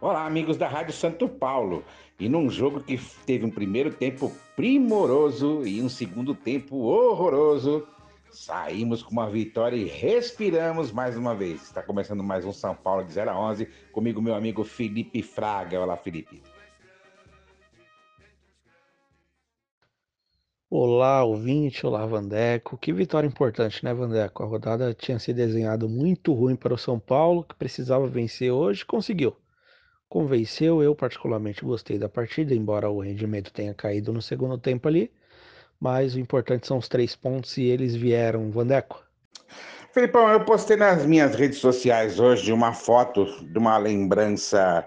Olá, amigos da Rádio Santo Paulo. E num jogo que teve um primeiro tempo primoroso e um segundo tempo horroroso, saímos com uma vitória e respiramos mais uma vez. Está começando mais um São Paulo de 0 a 11, comigo meu amigo Felipe Fraga. Olá, Felipe. Olá, ouvinte, olá, Vandeco. Que vitória importante, né, Vandeco? A rodada tinha se desenhado muito ruim para o São Paulo, que precisava vencer hoje, conseguiu convenceu. Eu, particularmente, gostei da partida, embora o rendimento tenha caído no segundo tempo ali. Mas o importante são os três pontos e eles vieram. Vandeco. Felipão, eu postei nas minhas redes sociais hoje uma foto de uma lembrança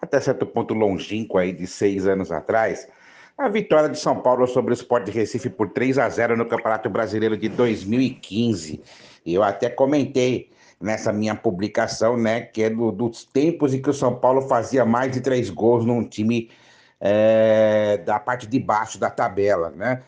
até certo ponto longínqua aí de seis anos atrás. A vitória de São Paulo sobre o Sport Recife por 3 a 0 no Campeonato Brasileiro de 2015. E eu até comentei nessa minha publicação, né, que é do, dos tempos em que o São Paulo fazia mais de três gols num time é, da parte de baixo da tabela, né?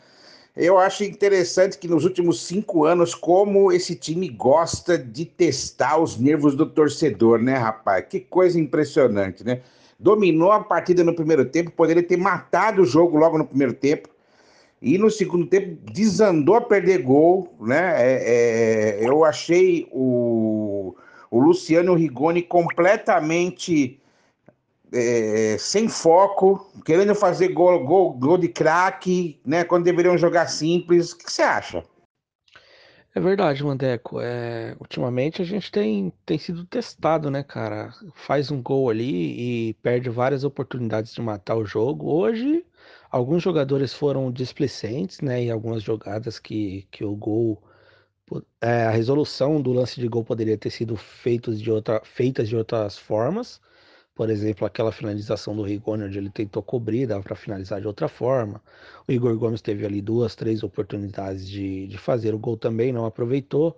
Eu acho interessante que nos últimos cinco anos, como esse time gosta de testar os nervos do torcedor, né, rapaz? Que coisa impressionante, né? Dominou a partida no primeiro tempo, poderia ter matado o jogo logo no primeiro tempo, e no segundo tempo desandou a perder gol, né? É, é, eu achei o, o Luciano Rigoni completamente é, sem foco, querendo fazer gol, gol, gol de craque, né? Quando deveriam jogar simples. O que você acha? É verdade, Mandeco. É, ultimamente a gente tem, tem sido testado, né, cara? Faz um gol ali e perde várias oportunidades de matar o jogo. Hoje Alguns jogadores foram displicentes, né? E algumas jogadas que, que o gol. É, a resolução do lance de gol poderia ter sido feitos de outra, feitas de outras formas. Por exemplo, aquela finalização do Rigoni, onde ele tentou cobrir, dava para finalizar de outra forma. O Igor Gomes teve ali duas, três oportunidades de, de fazer o gol também, não aproveitou.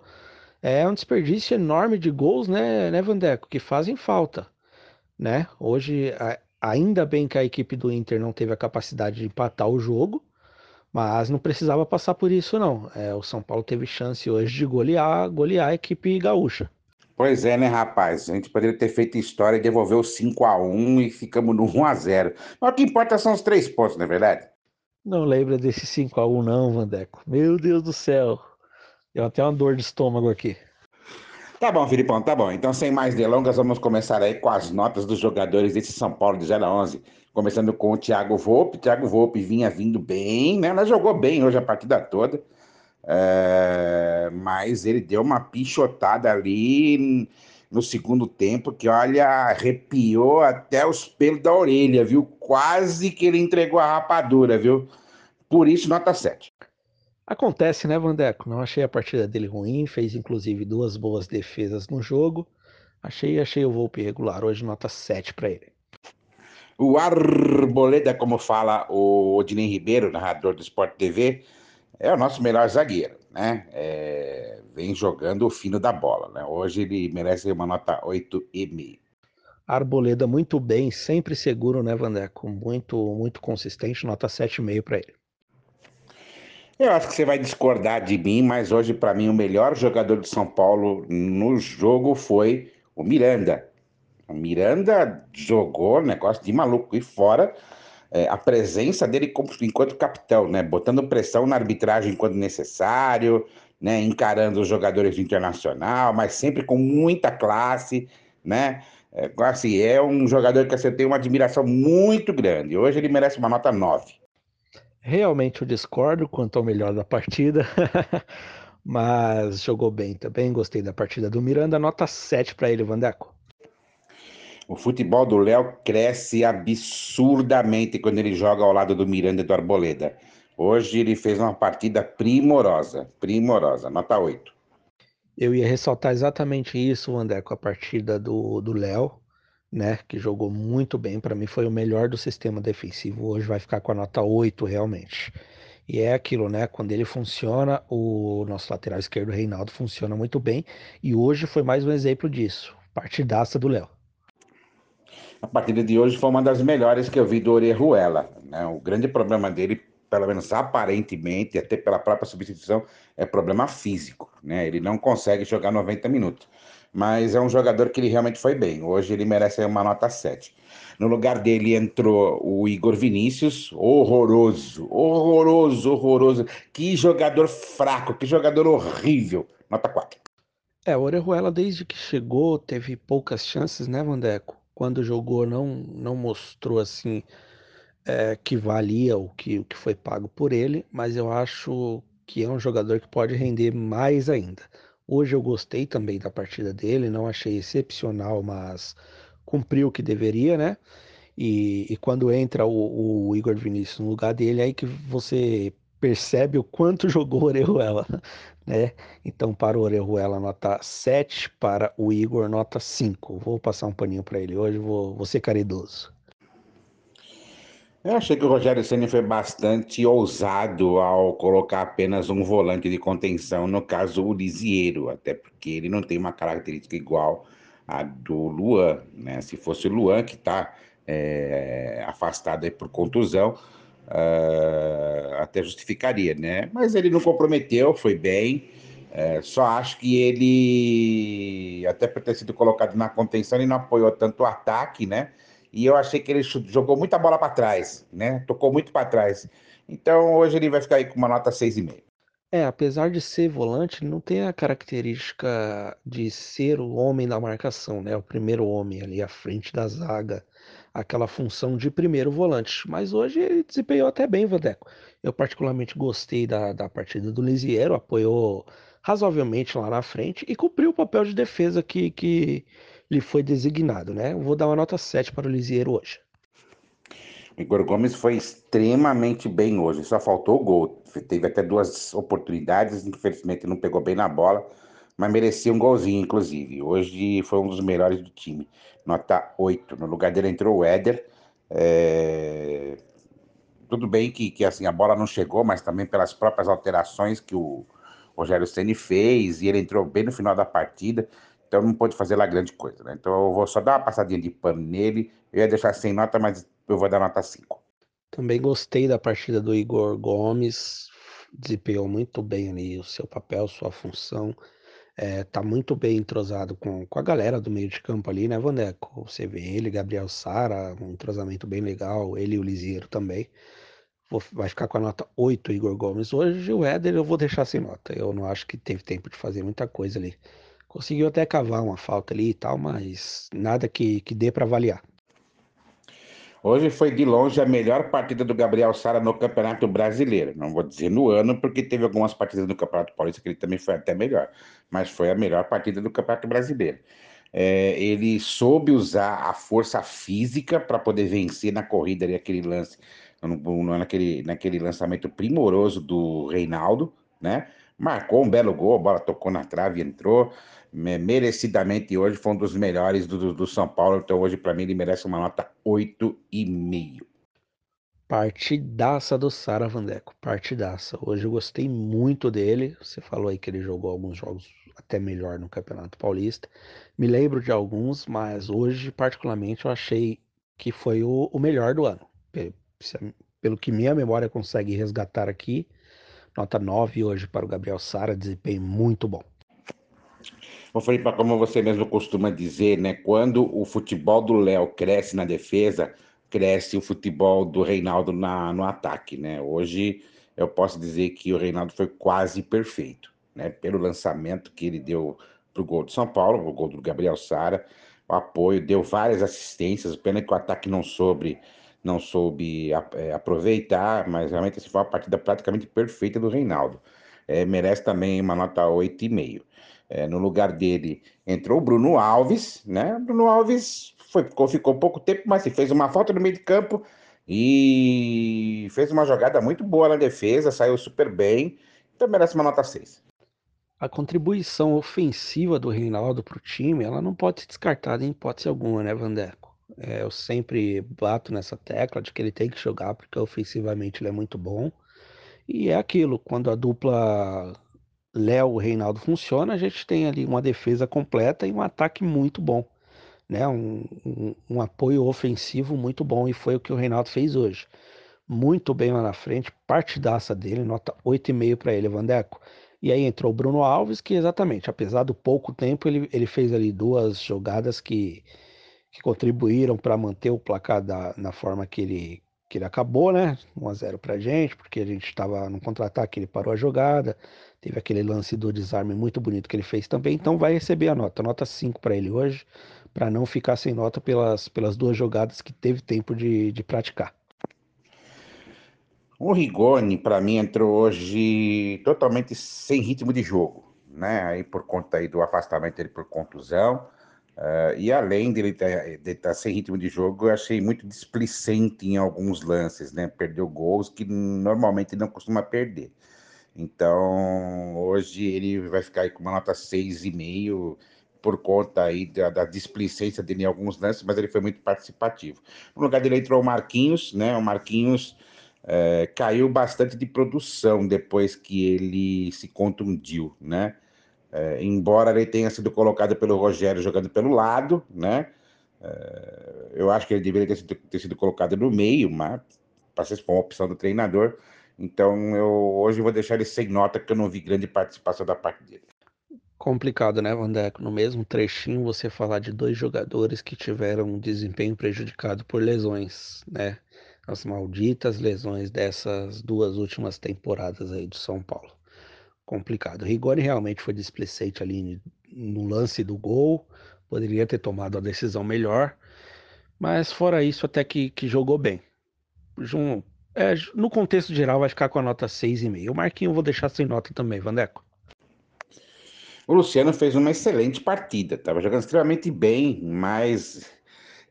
É um desperdício enorme de gols, né, né Vandeco, que fazem falta. Né? Hoje, Ainda bem que a equipe do Inter não teve a capacidade de empatar o jogo, mas não precisava passar por isso, não. É, o São Paulo teve chance hoje de golear, golear a equipe gaúcha. Pois é, né, rapaz? A gente poderia ter feito história e devolver o 5 a 1 e ficamos no 1 a 0 Mas o que importa são os três pontos, não é verdade? Não lembra desse 5 a 1 não, Vandeco. Meu Deus do céu. Deu até uma dor de estômago aqui. Tá bom, Filipão, tá bom. Então, sem mais delongas, vamos começar aí com as notas dos jogadores desse São Paulo de 0 a 11. Começando com o Thiago Volpe. Thiago Volpe vinha vindo bem, né? Ela jogou bem hoje a partida toda. É... Mas ele deu uma pichotada ali no segundo tempo que, olha, arrepiou até os pelos da orelha, viu? Quase que ele entregou a rapadura, viu? Por isso, nota 7. Acontece, né, Vandeco? Não achei a partida dele ruim, fez inclusive duas boas defesas no jogo. Achei, achei o Volpe regular, hoje nota 7 para ele. O Arboleda, como fala o Odinei Ribeiro, narrador do Sport TV, é o nosso melhor zagueiro, né? É, vem jogando o fino da bola, né? Hoje ele merece uma nota 8,5. Arboleda muito bem, sempre seguro, né, Vandeco? Muito, muito consistente, nota 7,5 para ele. Eu acho que você vai discordar de mim, mas hoje, para mim, o melhor jogador de São Paulo no jogo foi o Miranda. O Miranda jogou negócio de maluco. E fora é, a presença dele enquanto capitão, né? Botando pressão na arbitragem quando necessário, né? Encarando os jogadores do internacional, mas sempre com muita classe, né? É, assim, é um jogador que você tem uma admiração muito grande. Hoje ele merece uma nota 9. Realmente eu discordo quanto ao melhor da partida, mas jogou bem também. Gostei da partida do Miranda, nota 7 para ele, Vandeco. O futebol do Léo cresce absurdamente quando ele joga ao lado do Miranda e do Arboleda. Hoje ele fez uma partida primorosa, primorosa, nota 8. Eu ia ressaltar exatamente isso, Vandeco, a partida do Léo né, que jogou muito bem, para mim foi o melhor do sistema defensivo. Hoje vai ficar com a nota 8 realmente. E é aquilo, né? Quando ele funciona, o nosso lateral esquerdo, Reinaldo, funciona muito bem. E hoje foi mais um exemplo disso. Partidaça do Léo. A partida de hoje foi uma das melhores que eu vi do Orejuela. Né? O grande problema dele, pelo menos aparentemente, até pela própria substituição, é problema físico. Né? Ele não consegue jogar 90 minutos. Mas é um jogador que ele realmente foi bem. Hoje ele merece uma nota 7. No lugar dele entrou o Igor Vinícius, horroroso, horroroso, horroroso. Que jogador fraco, que jogador horrível. Nota 4. É, o Orejuela desde que chegou teve poucas chances, né, Vandeco? Quando jogou não não mostrou assim é, que valia o que, o que foi pago por ele, mas eu acho que é um jogador que pode render mais ainda. Hoje eu gostei também da partida dele, não achei excepcional, mas cumpriu o que deveria, né? E, e quando entra o, o, Igor Vinícius no lugar dele, é aí que você percebe o quanto jogou o Orejuela, né? Então, para o Orejuela, nota 7, para o Igor, nota 5. Vou passar um paninho para ele hoje, vou, vou ser caridoso. Eu achei que o Rogério Ceni foi bastante ousado ao colocar apenas um volante de contenção, no caso o Lisieiro, até porque ele não tem uma característica igual à do Luan, né? Se fosse o Luan que está é, afastado por contusão, uh, até justificaria, né? Mas ele não comprometeu, foi bem. É, só acho que ele, até por ter sido colocado na contenção, ele não apoiou tanto o ataque, né? E eu achei que ele jogou muita bola para trás, né? Tocou muito para trás. Então hoje ele vai ficar aí com uma nota 6,5. É, apesar de ser volante, ele não tem a característica de ser o homem da marcação, né? O primeiro homem ali à frente da zaga, aquela função de primeiro volante. Mas hoje ele desempenhou até bem, Vadeco. Eu particularmente gostei da, da partida do Lisiero, apoiou razoavelmente lá na frente e cumpriu o papel de defesa que, que lhe foi designado, né? Vou dar uma nota 7 para o Lisieiro hoje. Igor Gomes foi extremamente bem hoje, só faltou o gol. Teve até duas oportunidades, infelizmente não pegou bem na bola, mas merecia um golzinho, inclusive. Hoje foi um dos melhores do time, nota 8. No lugar dele entrou o Éder. É... Tudo bem que, que assim, a bola não chegou, mas também pelas próprias alterações que o Rogério Ceni fez, e ele entrou bem no final da partida. Então não pôde fazer lá grande coisa, né? Então eu vou só dar uma passadinha de pano nele. Eu ia deixar sem nota, mas eu vou dar nota 5. Também gostei da partida do Igor Gomes. Desempenhou muito bem ali o seu papel, sua função. É, tá muito bem entrosado com, com a galera do meio de campo ali, né, Vaneco? Você vê ele, Gabriel Sara, um entrosamento bem legal, ele e o Lisieiro também. Vou, vai ficar com a nota 8, Igor Gomes. Hoje o Éder eu vou deixar sem nota. Eu não acho que teve tempo de fazer muita coisa ali. Conseguiu até cavar uma falta ali e tal, mas nada que, que dê para avaliar. Hoje foi de longe a melhor partida do Gabriel Sara no Campeonato Brasileiro. Não vou dizer no ano, porque teve algumas partidas no Campeonato Paulista que ele também foi até melhor, mas foi a melhor partida do Campeonato Brasileiro. É, ele soube usar a força física para poder vencer na corrida ali, aquele lance, naquele, naquele lançamento primoroso do Reinaldo, né? Marcou um belo gol, a bola tocou na trave entrou merecidamente hoje foi um dos melhores do, do São Paulo. Então hoje para mim ele merece uma nota 8,5. Partidaça do Sara Vandeco, partidaça. Hoje eu gostei muito dele. Você falou aí que ele jogou alguns jogos até melhor no Campeonato Paulista. Me lembro de alguns, mas hoje particularmente eu achei que foi o, o melhor do ano. Pelo que minha memória consegue resgatar aqui, nota 9 hoje para o Gabriel Sara, desempenho muito bom. Ô, Felipe, como você mesmo costuma dizer, né? Quando o futebol do Léo cresce na defesa, cresce o futebol do Reinaldo na, no ataque, né? Hoje eu posso dizer que o Reinaldo foi quase perfeito, né? Pelo lançamento que ele deu para o gol do São Paulo, o gol do Gabriel Sara, o apoio, deu várias assistências, pena que o ataque não soube, não soube é, aproveitar, mas realmente essa foi uma partida praticamente perfeita do Reinaldo. É, merece também uma nota 8,5. É, no lugar dele entrou o Bruno Alves, né? Bruno Alves foi, ficou, ficou pouco tempo, mas fez uma falta no meio de campo e fez uma jogada muito boa na defesa, saiu super bem, então merece uma nota 6. A contribuição ofensiva do Reinaldo para o time, ela não pode ser descartada em hipótese alguma, né, Vandeco? É, eu sempre bato nessa tecla de que ele tem que jogar porque ofensivamente ele é muito bom. E é aquilo, quando a dupla Léo Reinaldo funciona, a gente tem ali uma defesa completa e um ataque muito bom, né? Um, um, um, apoio ofensivo muito bom e foi o que o Reinaldo fez hoje. Muito bem lá na frente, partidaça dele, nota 8,5 para ele, Vandeco. E aí entrou o Bruno Alves, que exatamente, apesar do pouco tempo, ele, ele fez ali duas jogadas que, que contribuíram para manter o placar da, na forma que ele, que ele acabou, né? 1x0 pra gente, porque a gente estava no contra-ataque, ele parou a jogada, teve aquele lance do desarme muito bonito que ele fez também, então vai receber a nota, nota 5 para ele hoje, para não ficar sem nota pelas, pelas duas jogadas que teve tempo de, de praticar. O Rigoni, para mim, entrou hoje totalmente sem ritmo de jogo, né? Aí por conta aí do afastamento dele por contusão. Uh, e além dele estar tá sem ritmo de jogo, eu achei muito displicente em alguns lances, né? Perdeu gols que normalmente não costuma perder. Então, hoje ele vai ficar aí com uma nota 6,5 por conta aí da, da displicência dele em alguns lances, mas ele foi muito participativo. No lugar dele entrou o Marquinhos, né? O Marquinhos é, caiu bastante de produção depois que ele se contundiu, né? É, embora ele tenha sido colocado pelo Rogério jogando pelo lado, né? É, eu acho que ele deveria ter sido, ter sido colocado no meio, mas para ser uma opção do treinador. Então eu hoje vou deixar ele sem nota, porque eu não vi grande participação da parte dele. Complicado, né, Vandeco? No mesmo trechinho você falar de dois jogadores que tiveram um desempenho prejudicado por lesões, né? as malditas lesões dessas duas últimas temporadas aí do São Paulo. Complicado. Rigoni realmente foi displicente ali no lance do gol, poderia ter tomado a decisão melhor, mas fora isso, até que, que jogou bem. Jun, é, no contexto geral, vai ficar com a nota 6,5. O Marquinho eu vou deixar sem nota também, Vandeco. O Luciano fez uma excelente partida, estava jogando extremamente bem, mas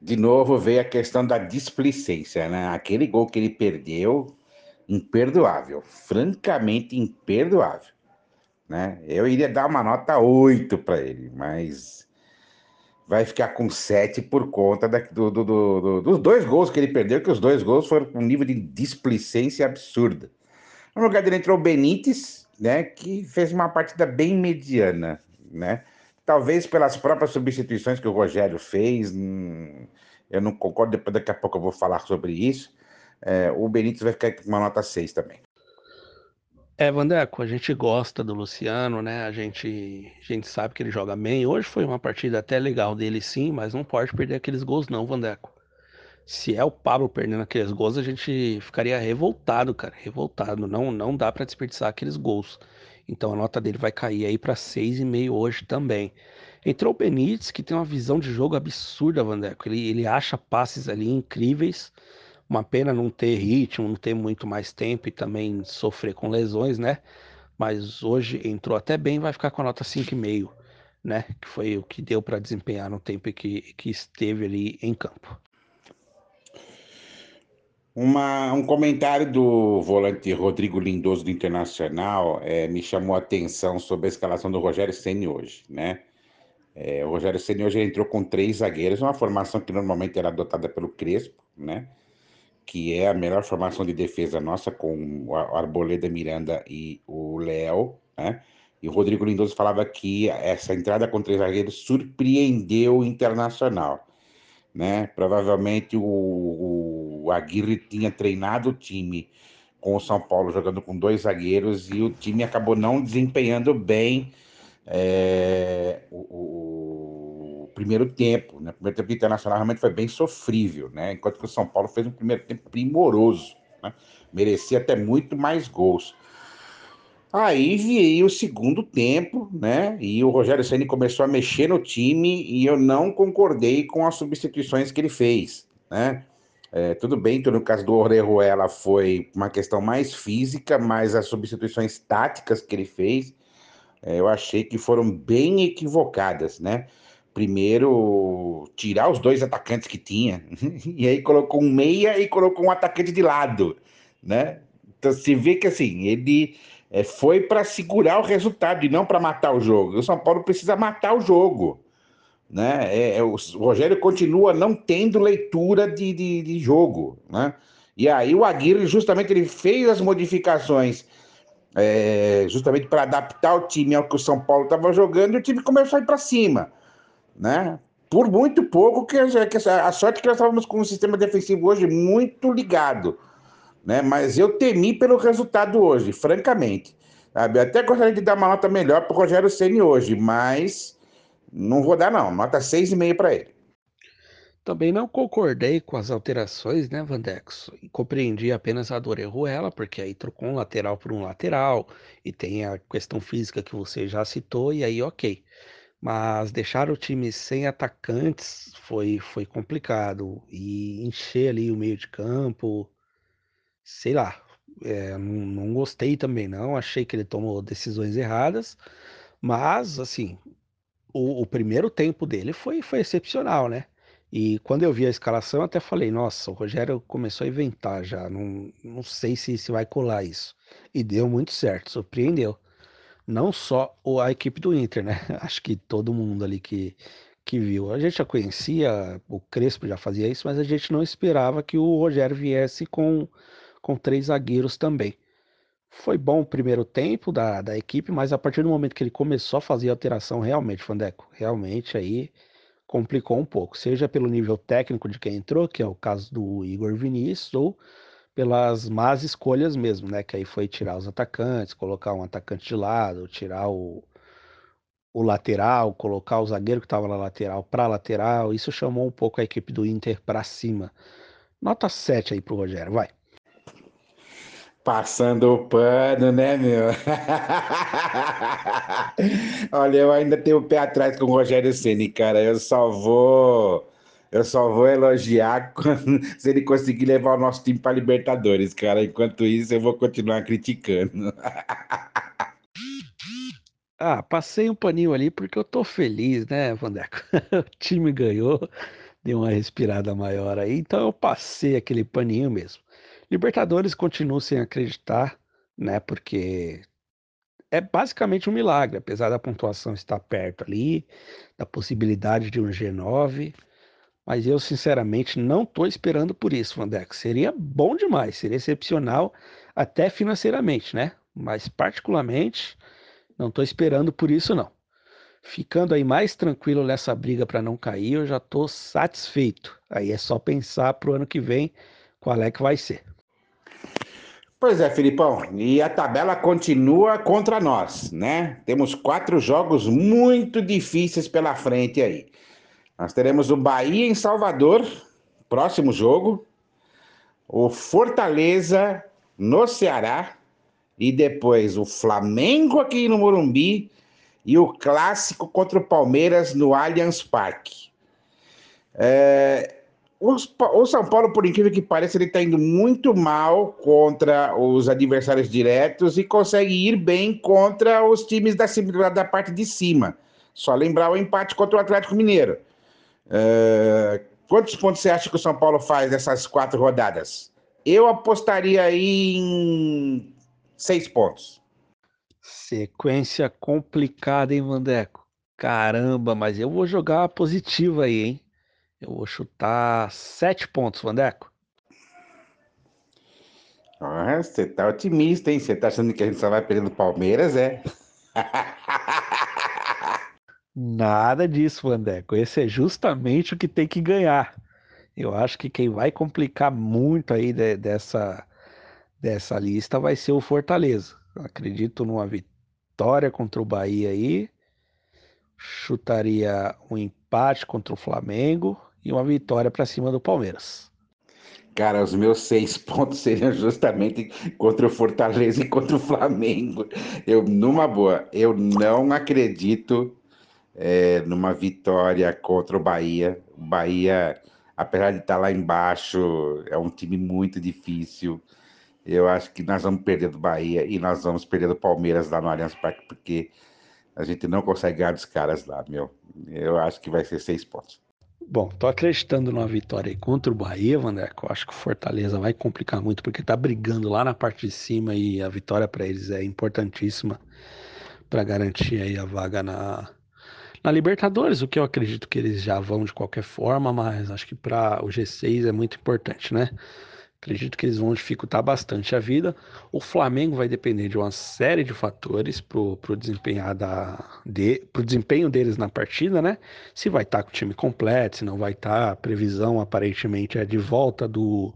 de novo veio a questão da displicência, né? Aquele gol que ele perdeu, imperdoável, francamente imperdoável, né? Eu iria dar uma nota 8 para ele, mas vai ficar com 7 por conta da, do, do, do, dos dois gols que ele perdeu, que os dois gols foram com um nível de displicência absurda. No lugar dele entrou o Benítez, né, que fez uma partida bem mediana, né? Talvez pelas próprias substituições que o Rogério fez, hum, eu não concordo, depois daqui a pouco eu vou falar sobre isso. É, o Benítez vai ficar com uma nota 6 também. É, Vandeco, a gente gosta do Luciano, né? A gente, a gente sabe que ele joga bem. Hoje foi uma partida até legal dele, sim, mas não pode perder aqueles gols, não, Vandeco. Se é o Pablo perdendo aqueles gols, a gente ficaria revoltado, cara. Revoltado. Não, não dá para desperdiçar aqueles gols. Então a nota dele vai cair aí para 6,5 hoje também. Entrou o Benítez, que tem uma visão de jogo absurda, Vandeco. Ele, ele acha passes ali incríveis. Uma pena não ter ritmo, não ter muito mais tempo e também sofrer com lesões, né? Mas hoje entrou até bem, vai ficar com a nota 5,5, né? Que foi o que deu para desempenhar no tempo que, que esteve ali em campo. Uma, um comentário do volante Rodrigo Lindoso do Internacional é, me chamou a atenção sobre a escalação do Rogério Ceni hoje, né? É, o Rogério Ceni hoje entrou com três zagueiros, uma formação que normalmente era adotada pelo Crespo, né? Que é a melhor formação de defesa nossa, com o Arboleda Miranda e o Léo, né? E o Rodrigo Lindoso falava que essa entrada com três zagueiros surpreendeu o Internacional né? Provavelmente o, o Aguirre tinha treinado o time com o São Paulo jogando com dois zagueiros e o time acabou não desempenhando bem é, o, o, primeiro tempo. Né? O primeiro tempo do Internacional realmente foi bem sofrível, né? enquanto que o São Paulo fez um primeiro tempo primoroso. Né? Merecia até muito mais gols. Aí veio o segundo tempo, né? E o Rogério Ceni começou a mexer no time e eu não concordei com as substituições que ele fez, né? É, tudo bem que no caso do Orejuela foi uma questão mais física, mas as substituições táticas que ele fez, é, eu achei que foram bem equivocadas, né? Primeiro, tirar os dois atacantes que tinha, e aí colocou um meia e colocou um atacante de lado, né? Então se vê que assim, ele é, foi para segurar o resultado e não para matar o jogo. O São Paulo precisa matar o jogo. Né? É, é, o Rogério continua não tendo leitura de, de, de, jogo. Né? E aí o Aguirre justamente ele fez as modificações é, justamente para adaptar o time ao que o São Paulo estava jogando e o time começou a ir para cima. Né? Por muito pouco, que, a sorte que nós estávamos com um sistema defensivo hoje muito ligado né? Mas eu temi pelo resultado hoje, francamente. Sabe? Até gostaria de dar uma nota melhor para o Rogério Ceni hoje, mas não vou dar, não. Nota 6,5 para ele. Também não concordei com as alterações, né, Vandex? Compreendi apenas a Ruela, porque aí trocou um lateral por um lateral, e tem a questão física que você já citou, e aí ok. Mas deixar o time sem atacantes foi, foi complicado. E encher ali o meio de campo, sei lá, é, não, não gostei também não. Achei que ele tomou decisões erradas. Mas, assim, o, o primeiro tempo dele foi, foi excepcional, né? E quando eu vi a escalação, até falei, nossa, o Rogério começou a inventar já, não, não sei se, se vai colar isso. E deu muito certo, surpreendeu não só a equipe do Inter, né? Acho que todo mundo ali que, que viu. A gente já conhecia, o Crespo já fazia isso, mas a gente não esperava que o Rogério viesse com, com três zagueiros também. Foi bom o primeiro tempo da, da equipe, mas a partir do momento que ele começou a fazer alteração, realmente, Fandeco, realmente aí complicou um pouco. Seja pelo nível técnico de quem entrou, que é o caso do Igor Vinícius, ou pelas más escolhas mesmo, né? Que aí foi tirar os atacantes, colocar um atacante de lado, tirar o, o lateral, colocar o zagueiro que estava na lateral para lateral. Isso chamou um pouco a equipe do Inter para cima. Nota 7 aí pro Rogério, vai. Passando o pano, né, meu? Olha, eu ainda tenho o pé atrás com o Rogério Ceni, cara. Eu só vou eu só vou elogiar quando, se ele conseguir levar o nosso time para Libertadores, cara. Enquanto isso, eu vou continuar criticando. Ah, passei um paninho ali porque eu tô feliz, né, Vandeco? o time ganhou, deu uma respirada maior aí, então eu passei aquele paninho mesmo. Libertadores continuo sem acreditar, né, porque é basicamente um milagre, apesar da pontuação estar perto ali, da possibilidade de um G9. Mas eu, sinceramente, não estou esperando por isso, Vandeco. Seria bom demais, seria excepcional, até financeiramente, né? Mas, particularmente, não estou esperando por isso, não. Ficando aí mais tranquilo nessa briga para não cair, eu já estou satisfeito. Aí é só pensar para o ano que vem qual é que vai ser. Pois é, Filipão, e a tabela continua contra nós, né? Temos quatro jogos muito difíceis pela frente aí. Nós teremos o Bahia em Salvador, próximo jogo, o Fortaleza no Ceará e depois o Flamengo aqui no Morumbi e o clássico contra o Palmeiras no Allianz Parque. É, o, São Paulo, por incrível que pareça, ele está indo muito mal contra os adversários diretos e consegue ir bem contra os times da, da parte de cima. Só lembrar o empate contra o Atlético Mineiro. Uh, quantos pontos você acha que o São Paulo faz nessas quatro rodadas? Eu apostaria aí em seis pontos. Sequência complicada, hein, Vandeco? Caramba, mas eu vou jogar positivo aí, hein? Eu vou chutar sete pontos, Vandeco. Ah, você tá otimista, hein? Você tá achando que a gente só vai perder no Palmeiras, é? Nada disso, Vandeco. Esse é justamente o que tem que ganhar. Eu acho que quem vai complicar muito aí de, dessa, dessa lista vai ser o Fortaleza. Acredito numa vitória contra o Bahia aí. Chutaria um empate contra o Flamengo e uma vitória para cima do Palmeiras. Cara, os meus seis pontos seriam justamente contra o Fortaleza e contra o Flamengo. Eu, numa boa, eu não acredito é, numa vitória contra o Bahia. O Bahia, apesar de estar lá embaixo, é um time muito difícil. Eu acho que nós vamos perder do Bahia e nós vamos perder do Palmeiras lá no Allianz Parque, porque a gente não consegue ganhar dos caras lá, meu. Eu acho que vai ser seis pontos. Bom, tô acreditando numa vitória contra o Bahia, Vandeco. Acho que o Fortaleza vai complicar muito, porque tá brigando lá na parte de cima e a vitória para eles é importantíssima para garantir aí a vaga na, na Libertadores, o que eu acredito que eles já vão de qualquer forma, mas acho que para o G6 é muito importante, né? Acredito que eles vão dificultar bastante a vida. O Flamengo vai depender de uma série de fatores para o desempenho, da, de, desempenho deles na partida, né? Se vai estar tá com o time completo, se não vai estar. Tá. A previsão aparentemente é de volta do,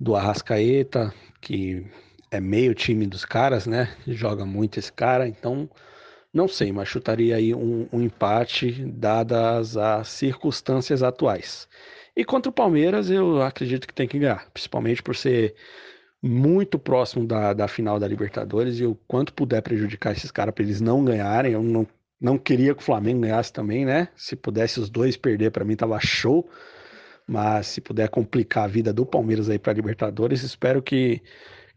do Arrascaeta, que é meio time dos caras, né? Joga muito esse cara, então não sei, mas chutaria aí um, um empate dadas as circunstâncias atuais. E contra o Palmeiras, eu acredito que tem que ganhar, principalmente por ser muito próximo da, da final da Libertadores e o quanto puder prejudicar esses caras para eles não ganharem. Eu não, não queria que o Flamengo ganhasse também, né? Se pudesse os dois perder, para mim tava show. Mas se puder complicar a vida do Palmeiras aí para Libertadores, espero que,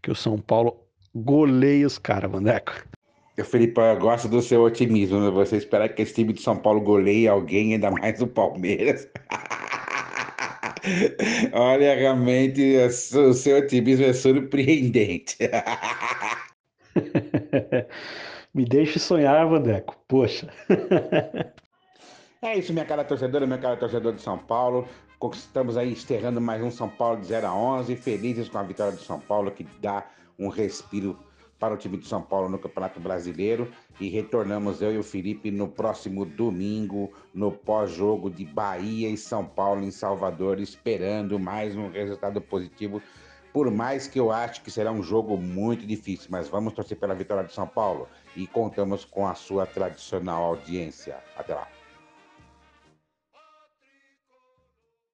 que o São Paulo goleie os caras, Vandeco. Felipe, eu gosto do seu otimismo. Né? Você espera que esse time de São Paulo goleie alguém, ainda mais o Palmeiras. Olha, realmente o seu otimismo é surpreendente. Me deixe sonhar, Vandeco. Poxa. é isso, minha cara torcedora, minha cara torcedor de São Paulo. Conquistamos aí, encerrando mais um São Paulo de 0 a 11. Felizes com a vitória do São Paulo, que dá um respiro para o time de São Paulo no Campeonato Brasileiro. E retornamos eu e o Felipe no próximo domingo, no pós-jogo de Bahia e São Paulo em Salvador, esperando mais um resultado positivo. Por mais que eu acho que será um jogo muito difícil, mas vamos torcer pela vitória de São Paulo e contamos com a sua tradicional audiência. Até lá.